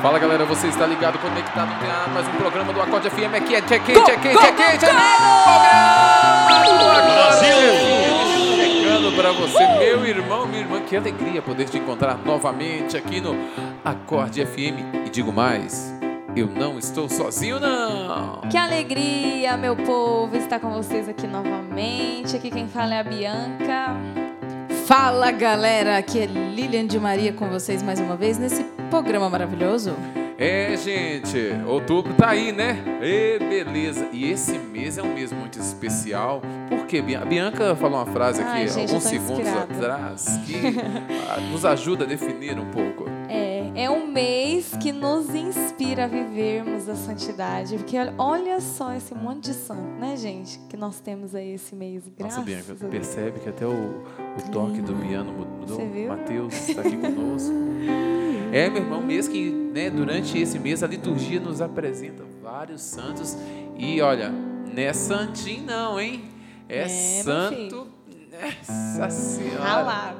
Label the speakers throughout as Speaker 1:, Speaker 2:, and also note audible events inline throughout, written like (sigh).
Speaker 1: Fala galera, você está ligado, conectado em mais um programa do Acorde FM aqui é Check In, Check In, Check In, Check In! Brasil! Chegando para você, meu irmão, minha irmã, que alegria poder te encontrar novamente aqui no Acorde FM. E digo mais, eu não estou sozinho não!
Speaker 2: Que alegria, meu povo, estar com vocês aqui novamente. Aqui quem fala é a Bianca.
Speaker 3: Fala galera, aqui é Lilian de Maria com vocês mais uma vez nesse programa maravilhoso.
Speaker 1: É, gente, outubro tá aí, né? E beleza. E esse mês é um mês muito especial. Por quê? Bian- A Bianca falou uma frase aqui
Speaker 2: Ai, gente,
Speaker 1: alguns segundos
Speaker 2: inspirada.
Speaker 1: atrás que (laughs) ah, nos ajuda a definir um pouco.
Speaker 2: É, um mês que nos inspira a vivermos a santidade. Porque olha- só esse monte de santo, né, gente? Que nós temos aí esse mês. Graças
Speaker 1: Nossa, Bianca,
Speaker 2: a Deus.
Speaker 1: percebe que até o, o toque do piano mudou. Matheus está aqui conosco. É, meu irmão, mês que, né, durante esse mês a liturgia nos apresenta vários santos. E olha, não é santinho não, hein? É,
Speaker 2: É,
Speaker 1: santo. Nossa Senhora.
Speaker 2: Ralado.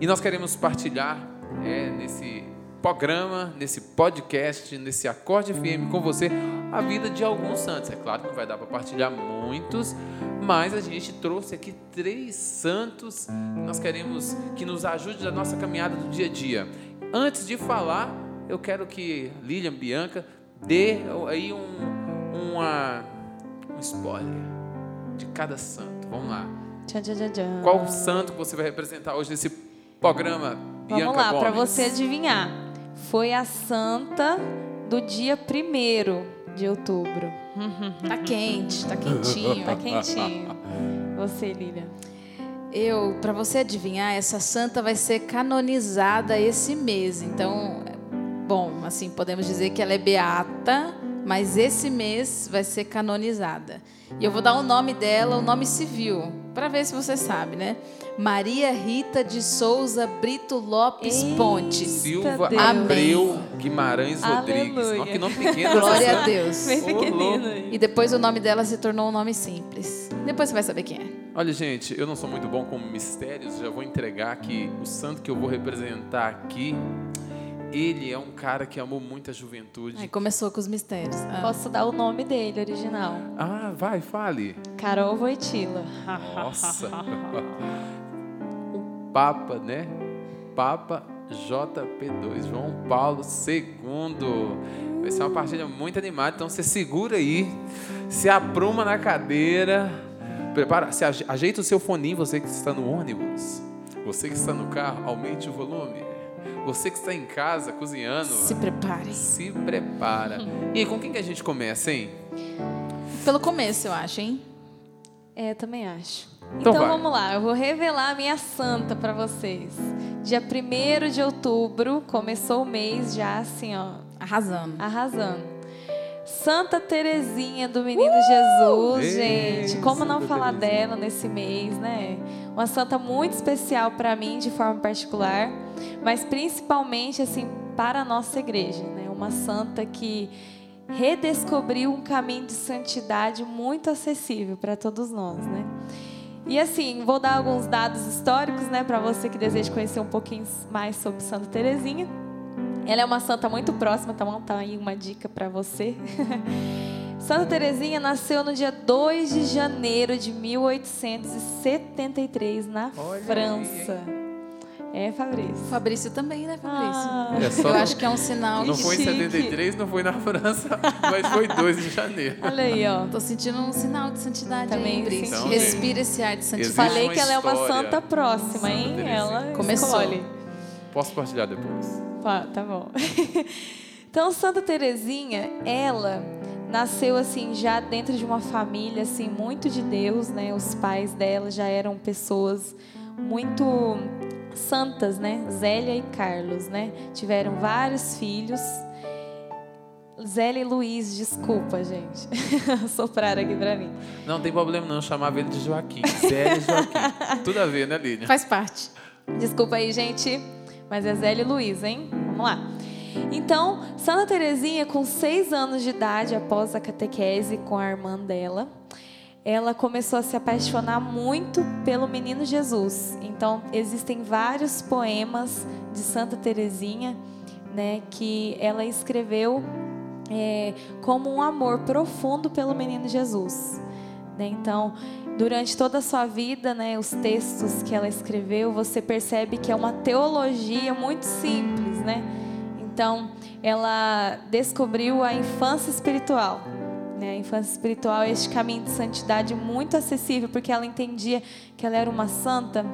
Speaker 1: E nós queremos partilhar é, nesse programa, nesse podcast, nesse Acorde FM com você a vida de alguns santos. É claro que não vai dar para partilhar muitos, mas a gente trouxe aqui três santos que nós queremos que nos ajude na nossa caminhada do dia a dia. Antes de falar, eu quero que Lilian Bianca dê aí um, uma, um spoiler de cada santo. Vamos lá.
Speaker 2: Tchan, tchan, tchan.
Speaker 1: Qual santo que você vai representar hoje nesse programa, Bianca
Speaker 2: Vamos lá, para você adivinhar. Foi a santa do dia 1 de outubro. (laughs)
Speaker 3: Tá quente, tá quentinho.
Speaker 2: Tá quentinho. Você, Lilian.
Speaker 3: Eu, para você adivinhar, essa santa vai ser canonizada esse mês. Então, bom, assim, podemos dizer que ela é beata, mas esse mês vai ser canonizada. E eu vou dar o nome dela, o nome civil, para ver se você sabe, né? Maria Rita de Souza Brito Lopes
Speaker 2: Eita
Speaker 3: Pontes.
Speaker 1: Silva
Speaker 2: Deus.
Speaker 1: Abreu Guimarães Rodrigues.
Speaker 2: Aleluia.
Speaker 1: Nossa, que nome pequeno.
Speaker 3: Glória
Speaker 1: essa
Speaker 3: a Deus.
Speaker 2: Bem pequenino.
Speaker 3: E depois o nome dela se tornou um nome simples. Depois você vai saber quem é.
Speaker 1: Olha, gente, eu não sou muito bom com mistérios, já vou entregar que o santo que eu vou representar aqui, ele é um cara que amou muito a juventude.
Speaker 3: Aí começou com os mistérios. Ah.
Speaker 2: Posso dar o nome dele, original.
Speaker 1: Ah, vai, fale.
Speaker 2: Carol Voitila.
Speaker 1: Nossa. (laughs) o Papa, né? Papa JP2, João Paulo II. Vai ser uma partida muito animada, então você segura aí, se apruma na cadeira, prepara, se aje- ajeita o seu foninho, você que está no ônibus, você que está no carro, aumente o volume. Você que está em casa cozinhando,
Speaker 3: Se prepare.
Speaker 1: se prepara. E aí, com quem que a gente começa, hein?
Speaker 3: Pelo começo, eu acho, hein?
Speaker 2: É, também acho.
Speaker 1: Então
Speaker 2: Então, vamos lá, eu vou revelar a minha santa para vocês. Dia 1 de outubro, começou o mês já assim, ó,
Speaker 3: Arrasando.
Speaker 2: arrasando. Santa Terezinha do Menino Jesus,
Speaker 1: Ei,
Speaker 2: gente. Como não
Speaker 1: Santa
Speaker 2: falar
Speaker 1: Terezinha.
Speaker 2: dela nesse mês, né? Uma santa muito especial para mim, de forma particular, mas principalmente assim para a nossa igreja, né? Uma santa que redescobriu um caminho de santidade muito acessível para todos nós, né? E assim, vou dar alguns dados históricos, né, para você que deseja conhecer um pouquinho mais sobre Santa Terezinha. Ela é uma santa muito próxima, tá bom? Tá aí uma dica para você. (laughs) Santa Terezinha nasceu no dia 2 de janeiro de 1873 na
Speaker 1: Olha aí,
Speaker 2: França. É, Fabrício.
Speaker 3: Fabrício também, né, Fabrício?
Speaker 2: Ah,
Speaker 1: É só-
Speaker 3: Eu acho que é um sinal.
Speaker 1: Não foi em
Speaker 2: chique.
Speaker 1: 73, não foi na França, (laughs) mas foi 2 de janeiro.
Speaker 2: olha aí, ó.
Speaker 3: Tô sentindo um sinal de santidade
Speaker 2: Também
Speaker 3: aí,
Speaker 2: senti.
Speaker 3: Respira esse ar de santidade.
Speaker 2: Falei que ela é uma santa próxima,
Speaker 1: Santa
Speaker 2: hein?
Speaker 1: Terezinha.
Speaker 2: Ela
Speaker 3: Começou.
Speaker 2: escolhe.
Speaker 1: Posso partilhar depois?
Speaker 2: Pá, tá bom. (laughs) então, Santa Terezinha, ela nasceu assim já dentro de uma família assim muito de Deus, né? Os pais dela já eram pessoas muito santas, né? Zélia e Carlos, né? Tiveram vários filhos. Zélio Luiz, desculpa, gente. (laughs) Sopraram aqui pra mim.
Speaker 1: Não tem problema não, eu chamava ele de Joaquim. Zé Joaquim. (laughs) Tudo a ver, né, Línia?
Speaker 3: Faz parte.
Speaker 2: Desculpa aí, gente, mas é Zélio Luiz, hein? Vamos lá. Então, Santa Terezinha, com seis anos de idade, após a catequese com a irmã dela, ela começou a se apaixonar muito pelo menino Jesus. Então, existem vários poemas de Santa Terezinha, né, que ela escreveu é, como um amor profundo pelo menino Jesus. Né? Então, durante toda a sua vida, né, os textos que ela escreveu, você percebe que é uma teologia muito simples, né? Então, ela descobriu a infância espiritual. Né? A infância espiritual é este caminho de santidade muito acessível, porque ela entendia que ela era uma santa,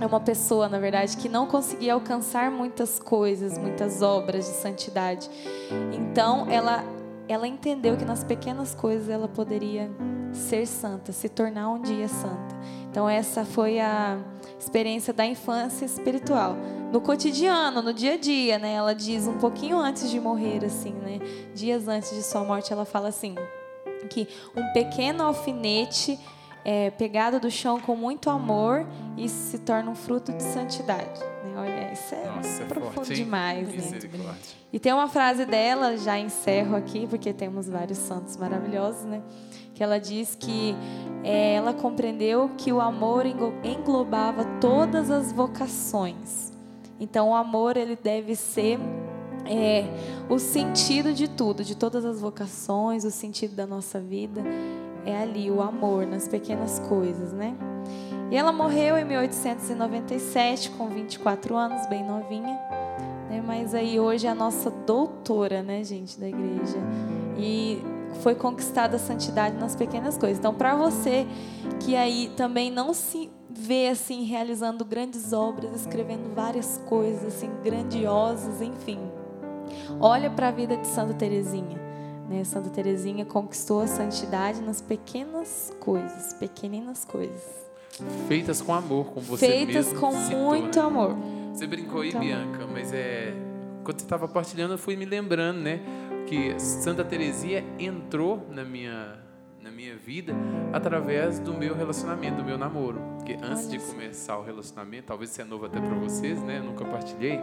Speaker 2: é uma pessoa, na verdade, que não conseguia alcançar muitas coisas, muitas obras de santidade. Então, ela, ela entendeu que nas pequenas coisas ela poderia ser santa, se tornar um dia santa. Então, essa foi a experiência da infância espiritual no cotidiano, no dia a dia, né? Ela diz um pouquinho antes de morrer, assim, né? Dias antes de sua morte, ela fala assim que um pequeno alfinete é pegado do chão com muito amor e se torna um fruto de santidade. Né? Olha, isso é
Speaker 1: Nossa, é
Speaker 2: profundo
Speaker 1: forte,
Speaker 2: demais, né? E tem uma frase dela, já encerro aqui, porque temos vários santos maravilhosos, né? Que ela diz que é, ela compreendeu que o amor englo- englobava todas as vocações. Então, o amor ele deve ser é, o sentido de tudo, de todas as vocações, o sentido da nossa vida é ali o amor nas pequenas coisas, né? E ela morreu em 1897 com 24 anos, bem novinha né? Mas aí hoje é a nossa doutora, né, gente, da igreja. E foi conquistada a santidade nas pequenas coisas. Então, para você que aí também não se vê assim realizando grandes obras, escrevendo várias coisas assim grandiosas, enfim. Olha para a vida de Santa Teresinha. Né? Santa Teresinha conquistou a santidade nas pequenas coisas, pequeninas coisas,
Speaker 1: Feitas com amor, com você
Speaker 2: feitas
Speaker 1: mesmo
Speaker 2: com muito
Speaker 1: né?
Speaker 2: amor.
Speaker 1: Você brincou aí,
Speaker 2: Muito amor.
Speaker 1: Bianca, mas é. Quando você estava partilhando, eu fui me lembrando, né? Que Santa Teresia entrou na minha, na minha vida através do meu relacionamento, do meu namoro. Porque antes de começar o relacionamento, talvez isso é novo até para vocês, né? Eu nunca partilhei.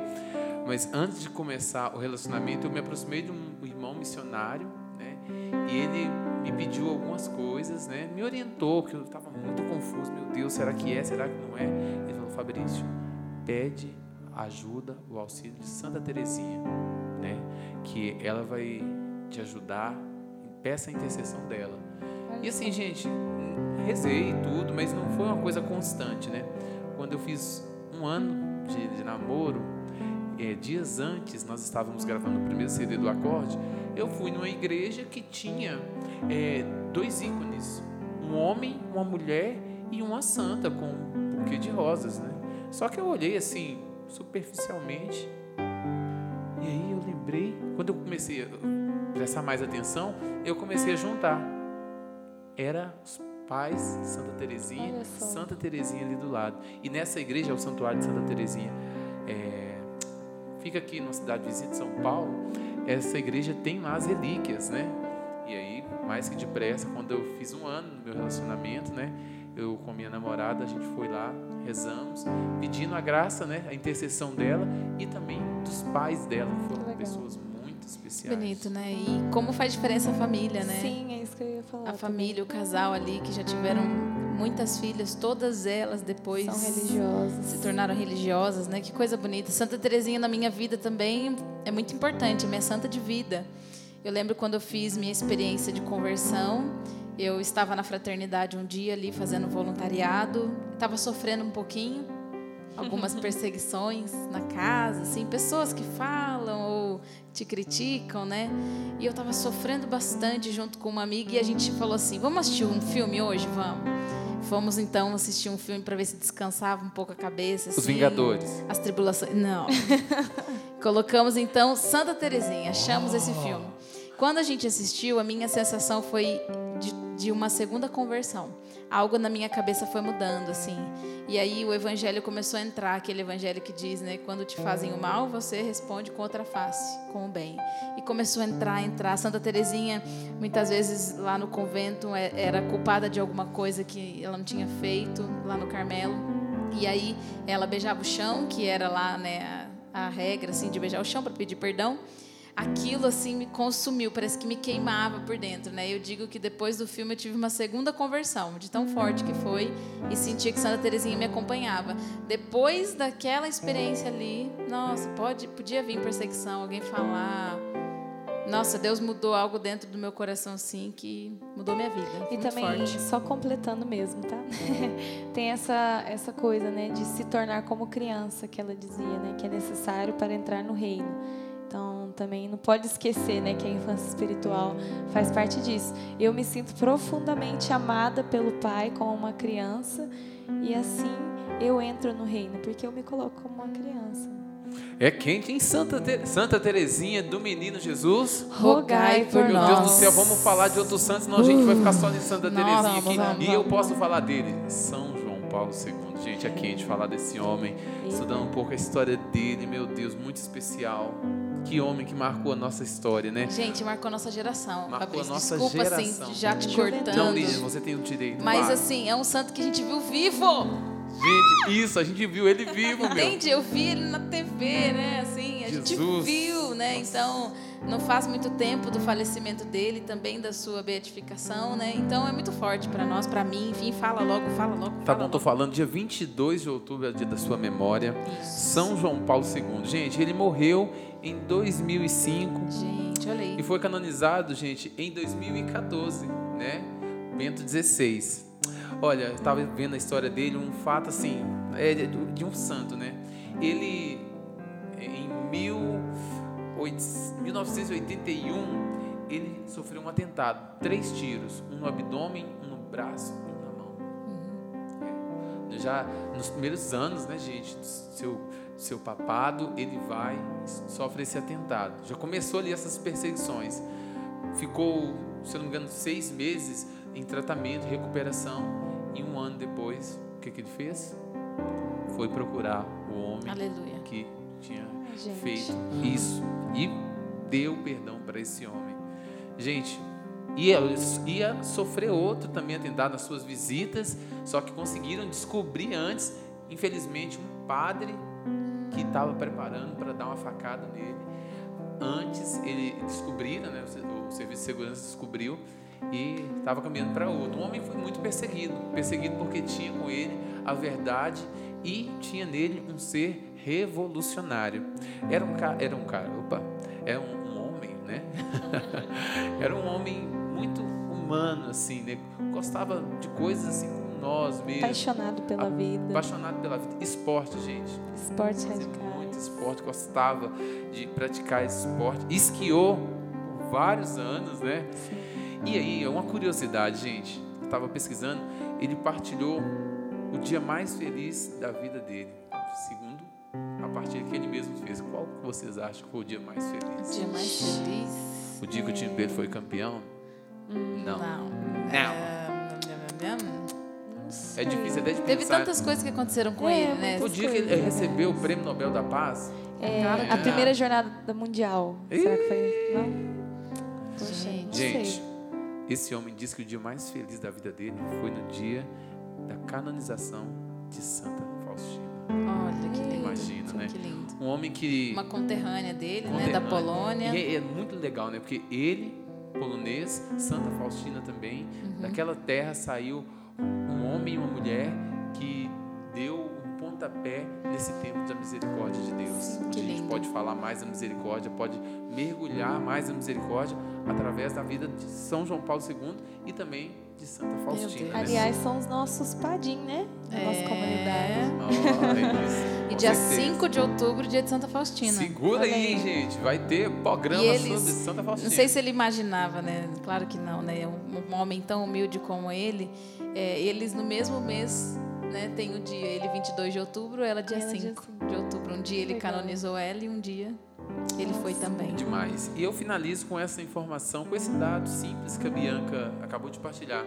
Speaker 1: Mas antes de começar o relacionamento, eu me aproximei de um irmão missionário, né? E ele me pediu algumas coisas, né? Me orientou, porque eu estava muito confuso. Meu Deus, será que é? Será que não é? Ele falou, Fabrício, pede ajuda, o auxílio de Santa Teresinha, Que ela vai te ajudar, peça a intercessão dela. E assim, gente, rezei e tudo, mas não foi uma coisa constante, né? Quando eu fiz um ano de, de namoro, eh, dias antes nós estávamos gravando o primeiro CD do Acorde, eu fui numa igreja que tinha eh, dois ícones, um homem, uma mulher e uma santa com um buquê de rosas, né? Só que eu olhei assim, superficialmente, quando eu comecei a prestar mais atenção, eu comecei a juntar. Era os pais Santa Terezinha. Santa Terezinha ali do lado. E nessa igreja é o Santuário de Santa Terezinha. É, fica aqui na cidade vizinha de São Paulo. Essa igreja tem lá as relíquias, né? E aí, mais que depressa, quando eu fiz um ano no meu relacionamento, né? Eu com minha namorada, a gente foi lá, rezamos, pedindo a graça, né? A intercessão dela e também dos pais dela, que foram pessoas muito especiais.
Speaker 3: Bonito, né? E como faz diferença a família, né?
Speaker 2: Sim, é isso que eu ia falar.
Speaker 3: A família, o casal ali que já tiveram muitas filhas, todas elas depois
Speaker 2: São religiosas.
Speaker 3: se tornaram religiosas, né? Que coisa bonita. Santa Terezinha na minha vida também é muito importante, minha santa de vida. Eu lembro quando eu fiz minha experiência de conversão, eu estava na fraternidade um dia ali fazendo voluntariado, estava sofrendo um pouquinho, algumas perseguições na casa, assim, pessoas que falam ou te criticam, né? E eu estava sofrendo bastante junto com uma amiga e a gente falou assim: "Vamos assistir um filme hoje, vamos?" Fomos então assistir um filme para ver se descansava um pouco a cabeça.
Speaker 1: Os
Speaker 3: assim.
Speaker 1: Vingadores.
Speaker 3: As tribulações. Não. (laughs) Colocamos então Santa Terezinha, achamos esse filme. Quando a gente assistiu, a minha sensação foi de, uma segunda conversão. Algo na minha cabeça foi mudando, assim. E aí o evangelho começou a entrar, aquele evangelho que diz, né? Quando te fazem o mal, você responde com outra face, com o bem. E começou a entrar, entrar. Santa Terezinha, muitas vezes lá no convento, é, era culpada de alguma coisa que ela não tinha feito, lá no Carmelo. E aí ela beijava o chão, que era lá, né, a, a regra, assim, de beijar o chão para pedir perdão aquilo assim me consumiu, parece que me queimava por dentro, né? Eu digo que depois do filme eu tive uma segunda conversão, de tão forte que foi, e sentia que Santa Teresinha me acompanhava. Depois daquela experiência ali, nossa, pode, podia vir perseguição, alguém falar, nossa, Deus mudou algo dentro do meu coração assim que mudou minha vida.
Speaker 2: E também,
Speaker 3: forte.
Speaker 2: só completando mesmo, tá? (laughs) Tem essa, essa coisa, né, de se tornar como criança, que ela dizia, né, que é necessário para entrar no reino. Também não pode esquecer, né, que a infância espiritual faz parte disso. Eu me sinto profundamente amada pelo Pai como uma criança e assim eu entro no reino, porque eu me coloco como uma criança.
Speaker 1: É quente em Santa, Te- Santa Terezinha do Menino Jesus.
Speaker 3: Rogai por
Speaker 1: Meu
Speaker 3: nós.
Speaker 1: Deus do céu, vamos falar de outros santos, senão a gente vai ficar só de Santa Terezinha
Speaker 3: vamos,
Speaker 1: aqui.
Speaker 3: vamos,
Speaker 1: e eu posso
Speaker 3: vamos.
Speaker 1: falar dele, São João Paulo II. Gente, é quente falar desse homem, estudando um pouco a história dele, meu Deus, muito especial. Que homem que marcou a nossa história, né?
Speaker 3: Gente, marcou a nossa geração.
Speaker 1: Marcou a nossa
Speaker 3: Desculpa,
Speaker 1: geração.
Speaker 3: assim, já te cortando.
Speaker 1: Não, Lídia, você tem o direito.
Speaker 3: Mas
Speaker 1: vai.
Speaker 3: assim, é um santo que a gente viu vivo.
Speaker 1: Gente, isso, a gente viu ele vivo, meu.
Speaker 3: Entende? Eu vi ele na TV, né? Assim, a gente
Speaker 1: Jesus.
Speaker 3: viu, né?
Speaker 1: Nossa.
Speaker 3: Então, não faz muito tempo do falecimento dele, também da sua beatificação, né? Então é muito forte para nós, para mim. Enfim, fala logo, fala logo.
Speaker 1: Tá
Speaker 3: fala
Speaker 1: bom, tô
Speaker 3: logo.
Speaker 1: falando dia 22 de outubro, é o dia da sua memória. São João Paulo II. Gente, ele morreu em 2005
Speaker 3: Gente, olha
Speaker 1: e
Speaker 3: aí.
Speaker 1: foi canonizado, gente, em 2014, né? Bento XVI. Olha, eu tava vendo a história dele, um fato assim, é de, um santo, né? Ele, em 18 1981, ele sofreu um atentado, três tiros, um no abdômen, um no braço e um na mão. É. Já nos primeiros anos, né, gente, do seu, seu papado, ele vai sofre esse atentado. Já começou ali essas perseguições. Ficou, se eu não me engano, seis meses em tratamento, recuperação. E um ano depois, o que, que ele fez? Foi procurar o homem
Speaker 3: Aleluia.
Speaker 1: que tinha feito isso e deu perdão para esse homem. Gente, ia, ia sofrer outro também atentado nas suas visitas, só que conseguiram descobrir antes, infelizmente, um padre que estava preparando para dar uma facada nele. Antes ele descobriram, né, o se- o serviço de segurança descobriu e estava caminhando para outro. O homem foi muito perseguido, perseguido porque tinha com ele a verdade e tinha nele um ser revolucionário. Era um cara, era um cara, opa, era um, um homem, né? (laughs) era um homem muito humano assim, né? Gostava de coisas assim como nós mesmos.
Speaker 2: Apaixonado pela vida,
Speaker 1: Apaixonado pela vida. Esporte, gente.
Speaker 2: esportes
Speaker 1: Fazia
Speaker 2: radicais.
Speaker 1: muito esporte, gostava de praticar esporte. Esquiou por vários anos, né?
Speaker 2: Sim.
Speaker 1: E aí, uma curiosidade, gente. Eu estava pesquisando, ele partilhou o dia mais feliz da vida dele. Segundo a partilha que ele mesmo fez. Qual que vocês acham que foi o dia mais feliz?
Speaker 3: Dia mais feliz.
Speaker 1: O dia que o time dele foi campeão? Não.
Speaker 3: Não.
Speaker 1: Não.
Speaker 2: Não sei.
Speaker 1: É difícil até de
Speaker 3: Teve
Speaker 1: pensar.
Speaker 3: tantas coisas que aconteceram com
Speaker 2: É,
Speaker 3: ele, né?
Speaker 1: O dia que ele recebeu o Prêmio Nobel da Paz,
Speaker 2: É,
Speaker 3: que
Speaker 2: a primeira jornada mundial. Será que foi? Não? Poxa,
Speaker 3: Gente.
Speaker 1: Gente, esse homem disse que o dia mais feliz da vida dele foi no dia da canonização de Santa.
Speaker 3: Olha que lindo.
Speaker 1: Imagina, né?
Speaker 3: Que lindo.
Speaker 1: Um homem que.
Speaker 3: Uma conterrânea dele, né? Da. Polônia.
Speaker 1: E é, é muito legal, né? Porque ele, polonês, Santa Faustina também,
Speaker 3: Uhum.
Speaker 1: daquela terra saiu um homem e uma mulher que deu um pontapé nesse tempo da misericórdia de Deus.
Speaker 3: Sim,
Speaker 1: onde a gente
Speaker 3: lindo.
Speaker 1: pode falar mais da misericórdia, pode mergulhar mais na misericórdia através da vida de São João Paulo II e também de Santa Faustina. Né?
Speaker 2: Aliás, são os nossos padim, né? Da nossa
Speaker 3: É.
Speaker 2: comunidade.
Speaker 1: Olha isso,
Speaker 3: E dia
Speaker 1: certeza.
Speaker 3: 5 de outubro, dia de Santa Faustina.
Speaker 1: Segura
Speaker 2: Olha
Speaker 1: aí, gente. Vai ter programa
Speaker 3: E eles-
Speaker 1: sobre Santa Faustina.
Speaker 3: Não sei se ele imaginava, né? Claro que não, né? Um, um homem tão humilde como ele, é, eles no mesmo mês, né? Tem o dia, ele 22 de outubro, ela dia
Speaker 2: Ela dia
Speaker 3: 5 de outubro. Um dia ele
Speaker 2: Legal.
Speaker 3: canonizou ela e um dia Ele foi também.
Speaker 1: Demais. E eu finalizo com essa informação, com esse dado simples que a Bianca acabou de partilhar.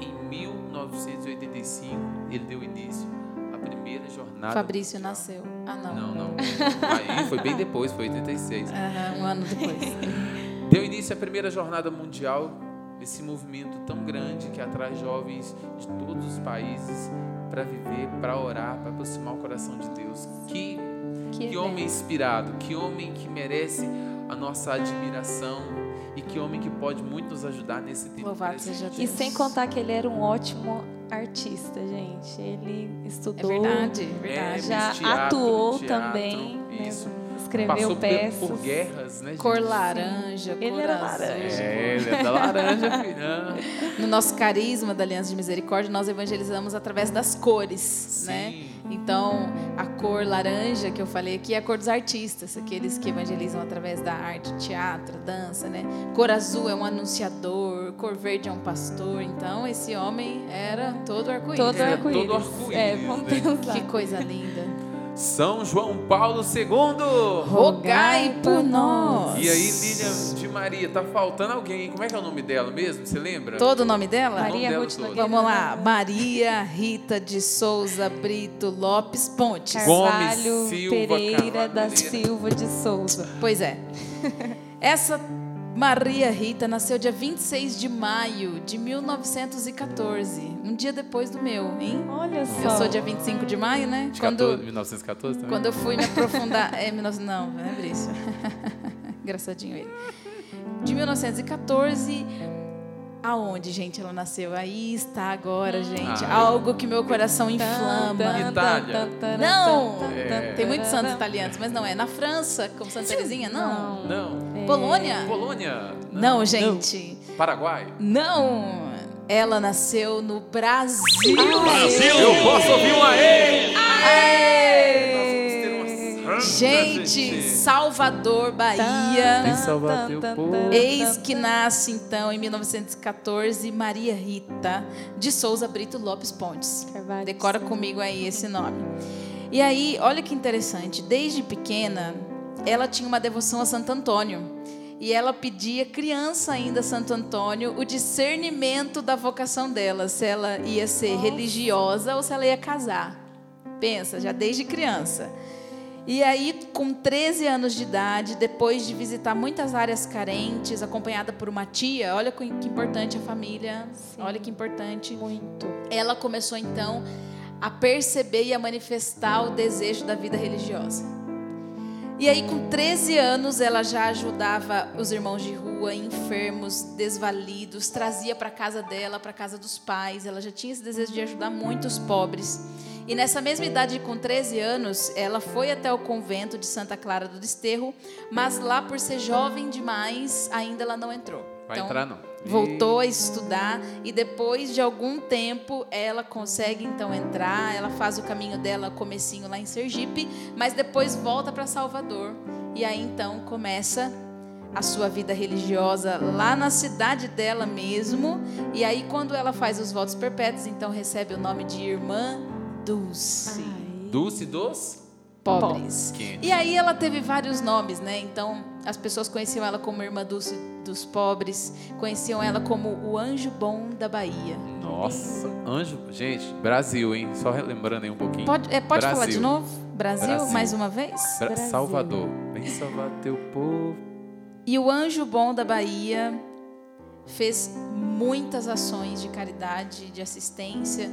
Speaker 1: Em 1985, ele deu início à primeira jornada.
Speaker 3: Fabrício
Speaker 1: mundial.
Speaker 3: nasceu. Ah, não.
Speaker 1: Não, não. (laughs) Aí foi bem depois, foi 86.
Speaker 3: Aham, um ano depois. (laughs)
Speaker 1: Deu início à primeira jornada mundial, esse movimento tão grande que atrai jovens de todos os países para viver, para orar, para aproximar o coração de Deus. Que,
Speaker 2: Que
Speaker 1: que homem inspirado, que homem que merece a nossa admiração e que homem que pode muito nos ajudar nesse tempo.
Speaker 3: Louvado seja
Speaker 2: E
Speaker 3: Deus.
Speaker 2: sem contar que ele era um ótimo artista, gente. Ele
Speaker 3: É
Speaker 2: estudou,
Speaker 3: verdade,
Speaker 1: É,
Speaker 3: verdade.
Speaker 2: já
Speaker 1: fez teatro,
Speaker 2: atuou
Speaker 1: teatro,
Speaker 2: também, né?
Speaker 1: Isso.
Speaker 2: escreveu
Speaker 1: Passou
Speaker 2: peças.
Speaker 1: por guerras, né, gente?
Speaker 3: Cor laranja,
Speaker 2: Ele
Speaker 3: cor
Speaker 2: era
Speaker 3: azul.
Speaker 2: laranja.
Speaker 1: É, ele é da laranja, filha.
Speaker 3: No nosso carisma da Aliança de Misericórdia, nós evangelizamos através das cores,
Speaker 1: Sim.
Speaker 3: né? Então, a cor laranja que eu falei aqui é a cor dos artistas, aqueles que evangelizam através da arte, teatro, dança, né? Cor azul é um anunciador, cor verde é um pastor. Então, esse homem era todo arco-íris.
Speaker 2: Todo
Speaker 1: é
Speaker 2: arco-íris, É,
Speaker 1: né?
Speaker 2: vamos pensar.
Speaker 3: Que coisa linda.
Speaker 1: São João Paulo II.
Speaker 3: Rogai por nós.
Speaker 1: E aí, Lilian de Maria, tá faltando alguém. Como é que é o nome dela mesmo? Você lembra?
Speaker 3: Todo o nome dela?
Speaker 1: nome
Speaker 2: Maria
Speaker 1: dela
Speaker 2: Ruth. Nogueira.
Speaker 3: Vamos lá. Maria Rita de Souza Brito Lopes Pontes.
Speaker 2: Carvalho
Speaker 1: Gomes Silva
Speaker 2: Pereira da
Speaker 1: Carvalho
Speaker 2: Silva de Souza.
Speaker 3: Pois é. (laughs) Essa Maria Rita nasceu dia 26 de maio de 1914, um dia depois do meu, hein?
Speaker 2: Olha só.
Speaker 3: Eu sou dia 25 de maio, né?
Speaker 1: De
Speaker 3: Quando,
Speaker 1: 14, 1914 também?
Speaker 3: quando eu fui me aprofundar. É, 19 não, né, Brício? (laughs) Engraçadinho ele. De 1914. Aonde, gente, ela nasceu? Aí está agora, gente.
Speaker 1: Ah.
Speaker 3: Algo que meu coração inflama.
Speaker 1: Itália.
Speaker 3: Não!
Speaker 1: É.
Speaker 3: Tem muitos santos italianos, mas não é. Na França, como Santa Terezinha? Não.
Speaker 1: Não.
Speaker 3: Polônia?
Speaker 1: Polônia?
Speaker 3: Não, gente.
Speaker 1: Paraguai?
Speaker 3: Não. Ela nasceu no Brasil.
Speaker 1: Eu posso ouvir um aê!
Speaker 3: Aê! Gente, Salvador, Bahia.
Speaker 1: Vem salvar teu povo.
Speaker 3: Eis que nasce, então, em 1914, Maria Rita de Souza Brito Lopes Pontes.
Speaker 2: Carvalho.
Speaker 3: Decora comigo aí esse nome. E aí, olha que interessante, desde pequena, ela tinha uma devoção a Santo Antônio. E ela pedia, criança ainda, Santo Antônio, o discernimento da vocação dela, se ela ia ser religiosa ou se ela ia casar. Pensa, já desde criança. E aí, com 13 anos de idade, depois de visitar muitas áreas carentes, acompanhada por uma tia, olha que importante a família, olha que importante
Speaker 2: Muito.
Speaker 3: ela começou então a perceber e a manifestar o desejo da vida religiosa. E aí, com 13 anos, ela já ajudava os irmãos de rua, enfermos, desvalidos, trazia para casa dela, para casa dos pais. Ela já tinha esse desejo de ajudar muitos pobres. E nessa mesma idade, com 13 anos, ela foi até o convento de Santa Clara do Desterro, mas lá, por ser jovem demais, ainda ela não entrou.
Speaker 1: Vai
Speaker 3: Então,
Speaker 1: entrar, não.
Speaker 3: voltou a estudar e depois de algum tempo ela consegue então entrar, ela faz o caminho dela comecinho lá em Sergipe, mas depois volta para Salvador e aí então começa a sua vida religiosa lá na cidade dela mesmo e aí quando ela faz os votos perpétuos então recebe o nome de irmã Dulce,
Speaker 1: Dulce dos?
Speaker 3: pobres.
Speaker 1: Quente.
Speaker 3: E aí ela teve vários nomes, né? Então as pessoas conheciam ela como Irmã Dulce dos pobres, conheciam ela como o anjo bom da Bahia.
Speaker 1: Nossa, anjo. Gente, Brasil, hein? Só relembrando aí um pouquinho.
Speaker 3: Pode, é, pode falar de novo? Brasil,
Speaker 1: Brasil.
Speaker 3: mais uma vez?
Speaker 1: Bra-
Speaker 2: Brasil.
Speaker 1: Salvador. Vem salvar teu povo.
Speaker 3: E o anjo bom da Bahia fez muitas ações de caridade, de assistência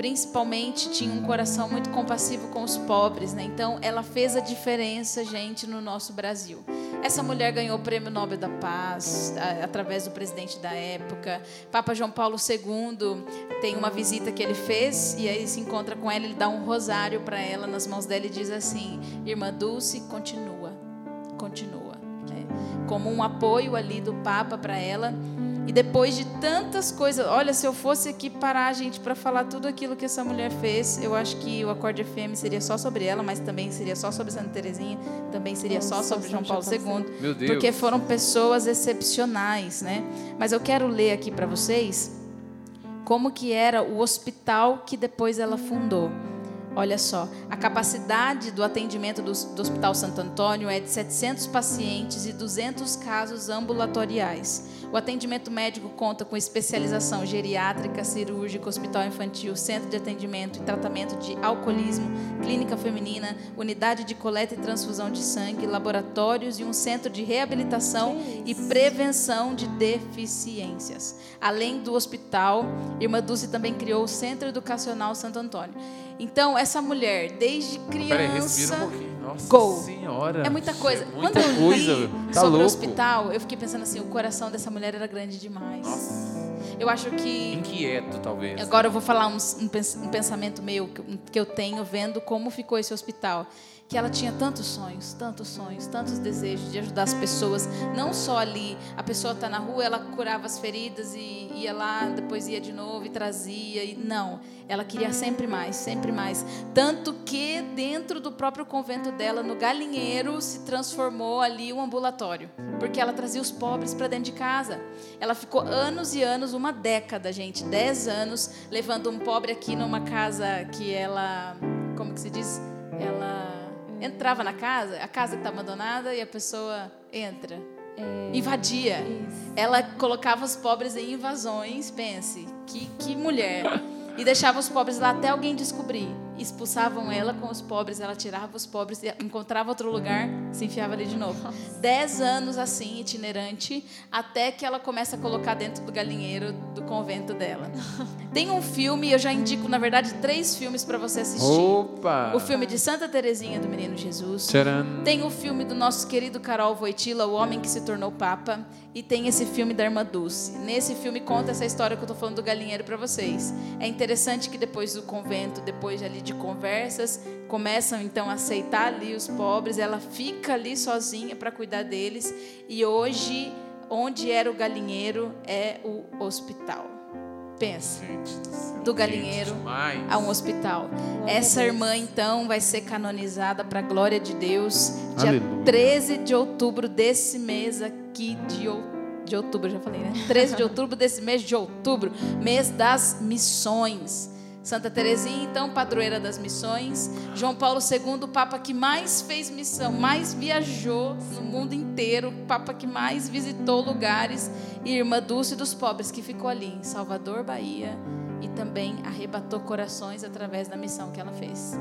Speaker 3: principalmente tinha um coração muito compassivo com os pobres, né? Então ela fez a diferença, gente, no nosso Brasil. Essa mulher ganhou o Prêmio Nobel da Paz a- através do presidente da época. Papa João Paulo II tem uma visita que ele fez e aí se encontra com ela, ele dá um rosário para ela nas mãos dela e diz assim: "Irmã Dulce, continua. Continua." né? Como um apoio ali do Papa para ela. E depois de tantas coisas, olha, se eu fosse aqui parar, gente, para falar tudo aquilo que essa mulher fez, eu acho que o Acorde FM seria só sobre ela, mas também seria só sobre Santa Terezinha, também seria só
Speaker 2: Só
Speaker 3: sobre João Paulo II.
Speaker 1: Meu Deus.
Speaker 3: Porque foram pessoas excepcionais, né? Mas eu quero ler aqui para vocês como que era o hospital que depois ela fundou. Olha só, a capacidade do atendimento do, do, Hospital Santo Antônio é de 700 pacientes e 200 casos ambulatoriais. O atendimento médico conta com especialização geriátrica, cirúrgica, hospital infantil, centro de atendimento e tratamento de alcoolismo, clínica feminina, unidade de coleta e transfusão de sangue, laboratórios e um centro de reabilitação e prevenção de deficiências. Além do hospital, Irmã Dulce também criou o Centro Educacional Santo Antônio. Então, essa mulher, desde criança. Peraí, respira um pouquinho.
Speaker 1: Nossa Go. senhora.
Speaker 3: É muita coisa.
Speaker 1: É muita Quando eu coisa. li
Speaker 3: tá sobre louco. o hospital, eu fiquei pensando assim, o coração dessa mulher era grande demais.
Speaker 1: Nossa.
Speaker 3: Eu acho que.
Speaker 1: Inquieto, talvez.
Speaker 3: Agora eu vou falar um, um pensamento meu que eu tenho vendo como ficou esse hospital que ela tinha tantos sonhos, tantos sonhos, tantos desejos de ajudar as pessoas, não só ali, a pessoa está na rua, ela curava as feridas e ia lá, depois ia de novo e trazia, e não, ela queria sempre mais, sempre mais, tanto que dentro do próprio convento dela, no galinheiro, se transformou ali um ambulatório, porque ela trazia os pobres para dentro de casa, ela ficou anos e anos, uma década, gente, dez anos, levando um pobre aqui numa casa que ela, como que se diz, ela entrava na casa, a casa que está abandonada e a pessoa entra. É, Invadia. Isso. Ela colocava os pobres em invasões, pense, que, que mulher. E deixava os pobres lá até alguém descobrir expulsavam ela com os pobres, ela tirava os pobres, encontrava outro lugar, se enfiava ali de novo. Dez anos assim, itinerante, até que ela começa a colocar dentro do galinheiro do convento dela. (laughs) Tem um filme, eu já indico, na verdade, três filmes para você assistir.
Speaker 1: Opa!
Speaker 3: O filme de Santa Teresinha do Menino Jesus.
Speaker 1: Tcharam.
Speaker 3: Tem o filme do nosso querido Carol Voitila, O Homem que se Tornou Papa. E tem esse filme da Irmã Dulce. Nesse filme conta essa história que eu estou falando do galinheiro para vocês. É interessante que depois do convento, depois ali de de conversas, começam então a aceitar ali os pobres, ela fica ali sozinha para cuidar deles e hoje onde era o galinheiro é o hospital. Pensa, do galinheiro a um hospital. Essa irmã então vai ser canonizada para a glória de Deus, dia Aleluia. 13 de outubro desse mês aqui de outubro de outubro, já falei, né? 13 de outubro desse mês de outubro, mês das missões. Santa Teresinha, então, padroeira das missões. João Paulo II, o papa que mais fez missão, mais viajou no mundo inteiro, o papa que mais visitou lugares. E irmã Dulce dos pobres, que ficou ali em Salvador, Bahia, e também arrebatou corações através da missão que ela fez.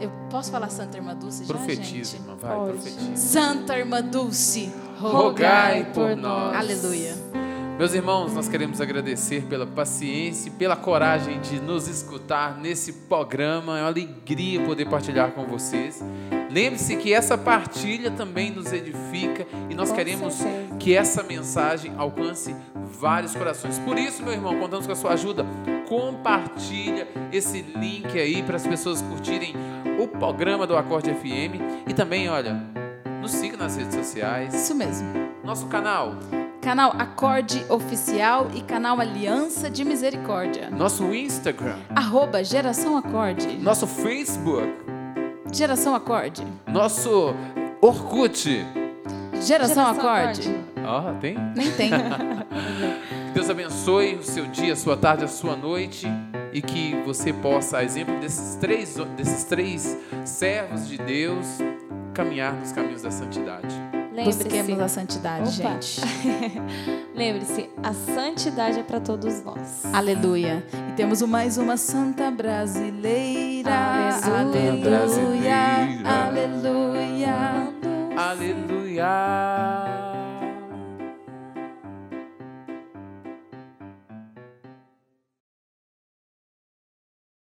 Speaker 3: Eu posso falar Santa Irmã Dulce já,
Speaker 1: Profetiza, irmã, vai, profetiza.
Speaker 3: Santa Irmã Dulce,
Speaker 1: rogai por nós.
Speaker 3: Aleluia.
Speaker 1: Meus irmãos, nós queremos agradecer pela paciência e pela coragem de nos escutar nesse programa. É uma alegria poder partilhar com vocês. Lembre-se que essa partilha também nos edifica e nós com queremos certeza. que essa mensagem alcance vários corações. Por isso, meu irmão, contamos com a sua ajuda. Compartilha esse link aí para as pessoas curtirem o programa do Acorde FM e também, olha, nos siga nas redes sociais.
Speaker 3: Isso mesmo.
Speaker 1: Nosso canal
Speaker 3: canal Acorde Oficial e canal Aliança de Misericórdia.
Speaker 1: Nosso Instagram.
Speaker 3: Arroba Geração Acorde.
Speaker 1: Nosso Facebook.
Speaker 3: Geração Acorde.
Speaker 1: Nosso Orkut.
Speaker 3: Geração, Geração Acorde.
Speaker 1: Ó, oh, tem?
Speaker 3: Nem tem. (laughs)
Speaker 1: Deus abençoe o seu dia, a sua tarde, a sua noite e que você possa, a exemplo desses três, desses três servos de Deus, caminhar nos caminhos da santidade.
Speaker 3: Busquemos a santidade, Opa. gente. (laughs)
Speaker 2: Lembre-se, a santidade é para todos nós.
Speaker 3: Aleluia. E temos mais uma santa brasileira. Aleluia. Aleluia.
Speaker 1: Aleluia. Aleluia.